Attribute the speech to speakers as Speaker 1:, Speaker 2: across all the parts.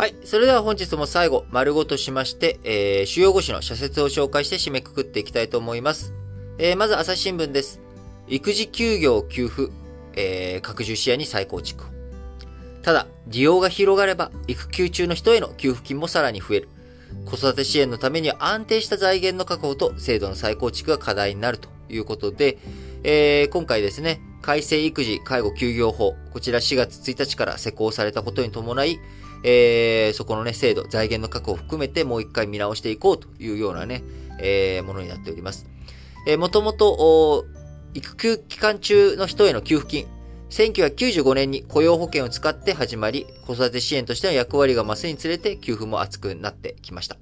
Speaker 1: はい。それでは本日も最後、丸ごとしまして、えー、主要語詞の社説を紹介して締めくくっていきたいと思います。えー、まず、朝日新聞です。育児休業給付、えー、拡充視野に再構築ただ、利用が広がれば、育休中の人への給付金もさらに増える。子育て支援のためには安定した財源の確保と制度の再構築が課題になるということで、えー、今回ですね、改正育児介護休業法、こちら4月1日から施行されたことに伴い、えー、そこのね、制度、財源の確保を含めてもう一回見直していこうというようなね、えー、ものになっております。えー、もともと、育休期間中の人への給付金、1995年に雇用保険を使って始まり、子育て支援としての役割が増すにつれて給付も厚くなってきました。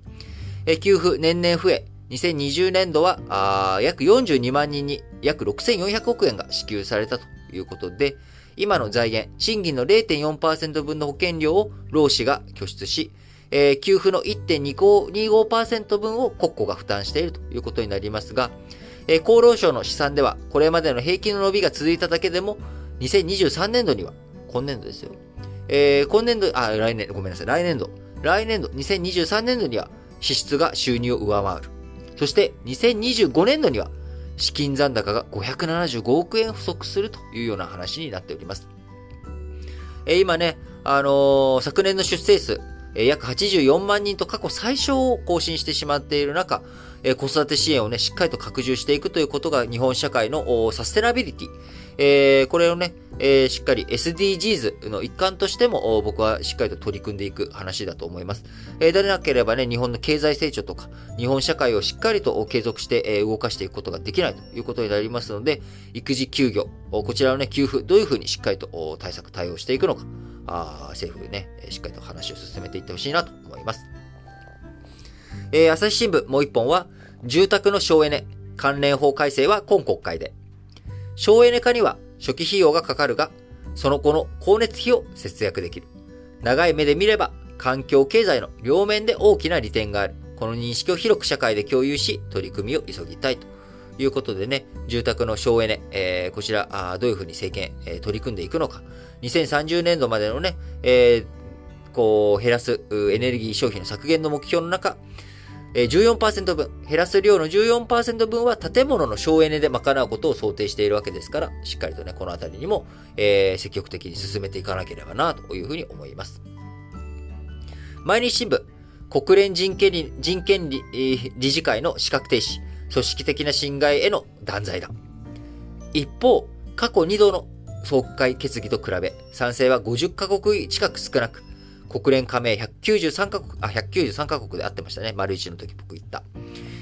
Speaker 1: えー、給付年々増え、2020年度はあ約42万人に約6400億円が支給されたということで、今の財源、賃金の0.4%分の保険料を労使が拠出し、えー、給付の1.25%分を国庫が負担しているということになりますが、えー、厚労省の試算では、これまでの平均の伸びが続いただけでも、2023年度には、今年度ですよ。えー、今年度、あ、来年、ごめんなさい、来年度。来年度、2023年度には、支出が収入を上回る。そして、2025年度には、資金残高が575億円不足するというような話になっております。えー、今ね、あのー、昨年の出生数、えー、約84万人と過去最小を更新してしまっている中、えー、子育て支援をね、しっかりと拡充していくということが日本社会のサステナビリティ、えー、これをね、えー、しっかり SDGs の一環としても僕はしっかりと取り組んでいく話だと思います。えー、でなければね、日本の経済成長とか、日本社会をしっかりと継続して、え動かしていくことができないということになりますので、育児休業、こちらのね、給付、どういうふうにしっかりと対策、対応していくのか、あ政府ね、しっかりと話を進めていってほしいなと思います。えー、朝日新聞もう一本は、住宅の省エネ、関連法改正は今国会で。省エネ化には初期費用がかかるが、その後の光熱費を節約できる。長い目で見れば、環境経済の両面で大きな利点がある。この認識を広く社会で共有し、取り組みを急ぎたいということでね、住宅の省エネ、えー、こちら、どういうふうに政権、えー、取り組んでいくのか。2030年度までのね、えー、こう、減らすエネルギー消費の削減の目標の中、14%分、減らす量の14%分は建物の省エネで賄うことを想定しているわけですから、しっかりとね、このあたりにも、えー、積極的に進めていかなければな、というふうに思います。毎日新聞、国連人権理人権理理事会の資格停止、組織的な侵害への断罪だ。一方、過去2度の総会決議と比べ、賛成は50カ国近く少なく、国連加盟193カ国、あ、193カ国であってましたね。丸一の時僕言った。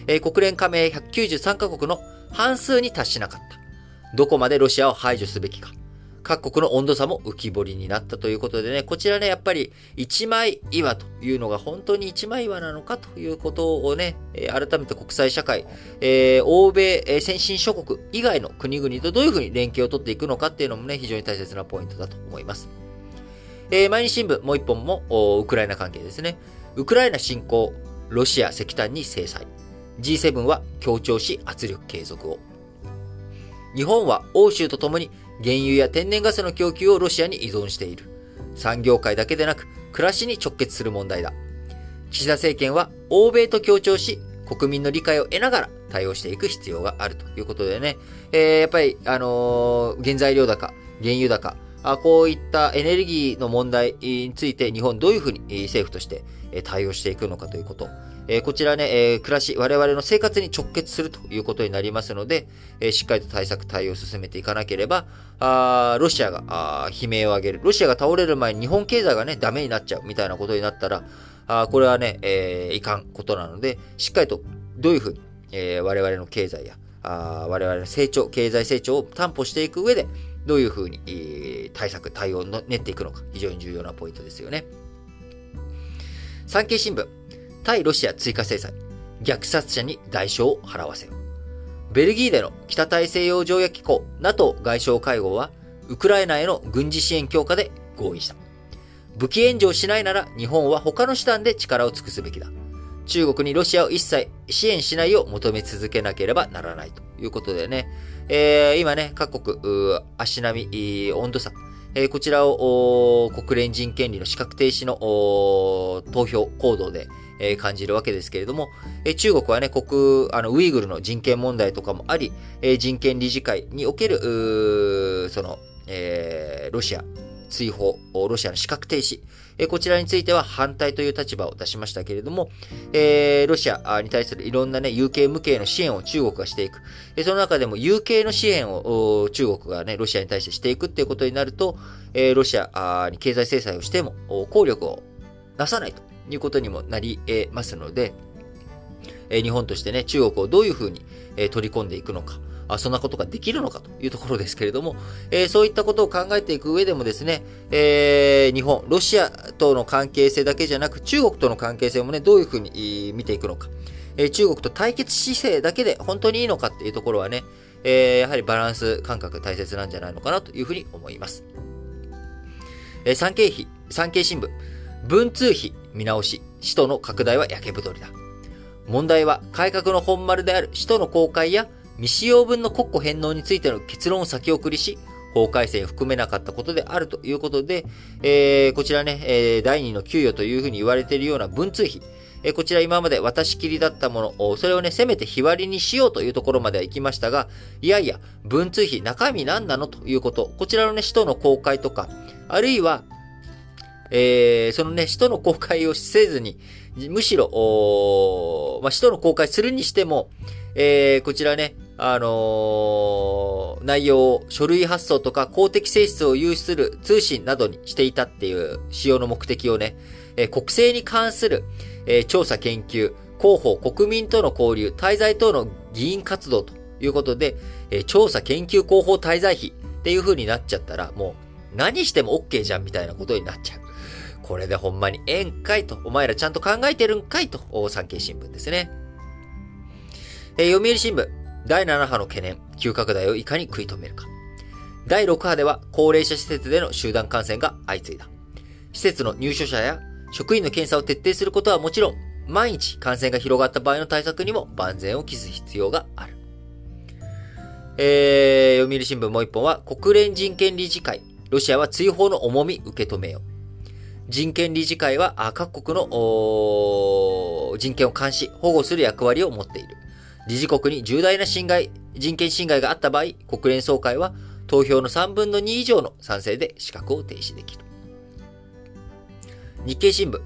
Speaker 1: えー、国連加盟193カ国の半数に達しなかった。どこまでロシアを排除すべきか。各国の温度差も浮き彫りになったということでね、こちらね、やっぱり一枚岩というのが本当に一枚岩なのかということをね、改めて国際社会、えー、欧米、えー、先進諸国以外の国々とどういうふうに連携を取っていくのかっていうのもね、非常に大切なポイントだと思います。えー、毎日新聞もう一本もウクライナ関係ですね。ウクライナ侵攻、ロシア石炭に制裁。G7 は強調し圧力継続を。日本は欧州とともに原油や天然ガスの供給をロシアに依存している。産業界だけでなく、暮らしに直結する問題だ。岸田政権は欧米と協調し、国民の理解を得ながら対応していく必要があるということでね、えー、やっぱり、あのー、原材料高、原油高、こういったエネルギーの問題について日本どういうふうに政府として対応していくのかということ。こちらね、暮らし、我々の生活に直結するということになりますので、しっかりと対策、対応を進めていかなければ、ロシアが悲鳴を上げる。ロシアが倒れる前に日本経済がね、ダメになっちゃうみたいなことになったら、これはね、えいかんことなので、しっかりとどういうふうに、え我々の経済や、あ我々の成長、経済成長を担保していく上で、どういうふうに、えー、対策、対応を練っていくのか、非常に重要なポイントですよね。産経新聞、対ロシア追加制裁、虐殺者に代償を払わせよ。ベルギーでの北大西洋条約機構 NATO 外相会合は、ウクライナへの軍事支援強化で合意した。武器援助をしないなら日本は他の手段で力を尽くすべきだ。中国にロシアを一切支援しないよう求め続けなければならないということでね、えー、今ね、各国、足並み、温度差、えこちらを国連人権利の資格停止の投票行動で、え感じるわけですけれども、え中国はね、国、あの、ウイグルの人権問題とかもあり、え人権理事会における、その、えー、ロシア、追放、ロシアの資格停止、こちらについては反対という立場を出しましたけれども、えー、ロシアに対するいろんなね、有形無形の支援を中国がしていく。その中でも有形の支援を中国がね、ロシアに対してしていくっていうことになると、えロシアに経済制裁をしても効力を出さないということにもなり得ますので、日本としてね、中国をどういうふうに、取り込んでいくのか、あそんなことができるのかというところですけれども、えー、そういったことを考えていく上でもですね、えー、日本、ロシアとの関係性だけじゃなく、中国との関係性もね、どういうふうに見ていくのか、え、中国と対決姿勢だけで本当にいいのかっていうところはね、えやはりバランス感覚大切なんじゃないのかなというふうに思います。え産経費、産経新聞、文通費見直し、使途の拡大は焼け太りだ。問題は改革の本丸である使途の公開や未使用分の国庫返納についての結論を先送りし、法改正を含めなかったことであるということで、えー、こちらね、えー、第二の給与というふうに言われているような文通費、えー、こちら今まで渡し切りだったもの、それをね、せめて日割りにしようというところまでは行きましたが、いやいや、文通費中身何なのということ、こちらのね、使途の公開とか、あるいは、えー、そのね、使途の公開をせずに、むしろ、おまあ、使途の公開するにしても、えー、こちらね、あのー、内容を書類発送とか公的性質を有する通信などにしていたっていう使用の目的をね、えー、国政に関する、えー、調査研究、広報、国民との交流、滞在等の議員活動ということで、えー、調査研究広報滞在費っていう風になっちゃったら、もう何しても OK じゃんみたいなことになっちゃう。これでほんまにええんかいと、お前らちゃんと考えてるんかいと、産経新聞ですね。えー、読売新聞、第7波の懸念、急拡大をいかに食い止めるか。第6波では高齢者施設での集団感染が相次いだ。施設の入所者や職員の検査を徹底することはもちろん、毎日感染が広がった場合の対策にも万全を期す必要がある。えー、読売新聞もう一本は、国連人権理事会、ロシアは追放の重み受け止めよう。人権理事会は各国の人権を監視、保護する役割を持っている。理事国に重大な侵害、人権侵害があった場合、国連総会は投票の3分の2以上の賛成で資格を停止できる。日経新聞、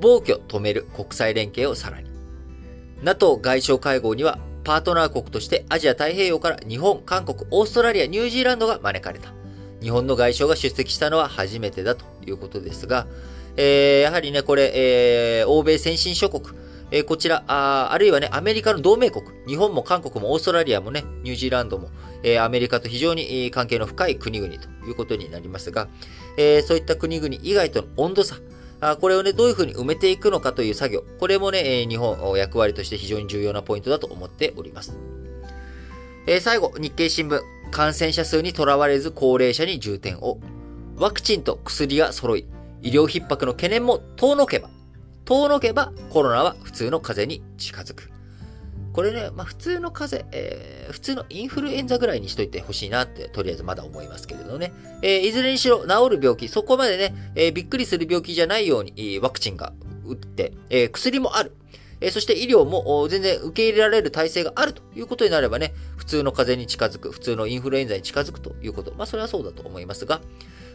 Speaker 1: 暴挙止める国際連携をさらに。NATO 外相会合にはパートナー国としてアジア太平洋から日本、韓国、オーストラリア、ニュージーランドが招かれた。日本の外相が出席したのは初めてだということですが、えー、やはりね、これ、えー、欧米先進諸国、えー、こちらあ、あるいはね、アメリカの同盟国、日本も韓国もオーストラリアもね、ニュージーランドも、えー、アメリカと非常に関係の深い国々ということになりますが、えー、そういった国々以外との温度差、あこれをね、どういうふうに埋めていくのかという作業、これもね、え日本役割として非常に重要なポイントだと思っております。え、最後、日経新聞、感染者数にとらわれず高齢者に重点を。ワクチンと薬が揃い、医療逼迫の懸念も遠のけば、遠のけばコロナは普通の風邪に近づく。これね、まあ普通の風邪、えー、普通のインフルエンザぐらいにしといてほしいなって、とりあえずまだ思いますけれどね。えー、いずれにしろ治る病気、そこまでね、えー、びっくりする病気じゃないように、ワクチンが打って、え、薬もある。え、そして医療も全然受け入れられる体制があるということになればね、普通の風邪に近づく、普通のインフルエンザに近づくということ。まあそれはそうだと思いますが、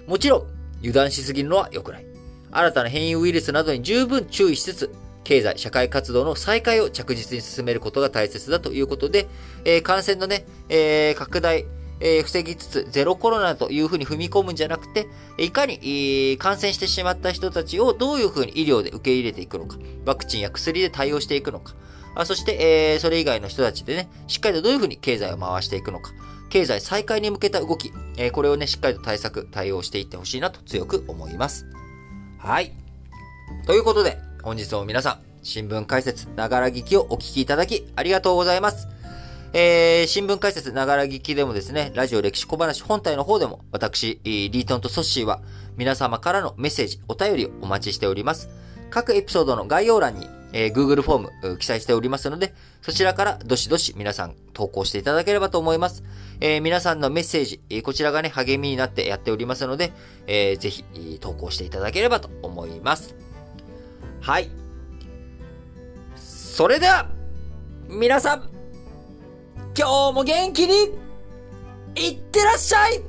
Speaker 1: もちろん油断しすぎるのは良くない。新たな変異ウイルスなどに十分注意しつつ、経済、社会活動の再開を着実に進めることが大切だということで、えー、感染のね、えー、拡大、えー、防ぎつつ、ゼロコロナというふうに踏み込むんじゃなくて、いかに、えー、感染してしまった人たちをどういうふうに医療で受け入れていくのか、ワクチンや薬で対応していくのか、あそして、えー、それ以外の人たちでね、しっかりとどういうふうに経済を回していくのか、経済再開に向けた動き、えー、これをね、しっかりと対策、対応していってほしいなと強く思います。はい。ということで、本日も皆さん、新聞解説、ながら聞きをお聞きいただき、ありがとうございます。えー、新聞解説、ながら聞きでもですね、ラジオ歴史小話本体の方でも、私、リートンとソッシーは、皆様からのメッセージ、お便りをお待ちしております。各エピソードの概要欄に、えー、Google フォーム、記載しておりますので、そちらからどしどし皆さん投稿していただければと思います。えー、皆さんのメッセージ、こちらがね、励みになってやっておりますので、えー、ぜひ投稿していただければと思います。はい。それでは、皆さん、今日も元気に、いってらっしゃい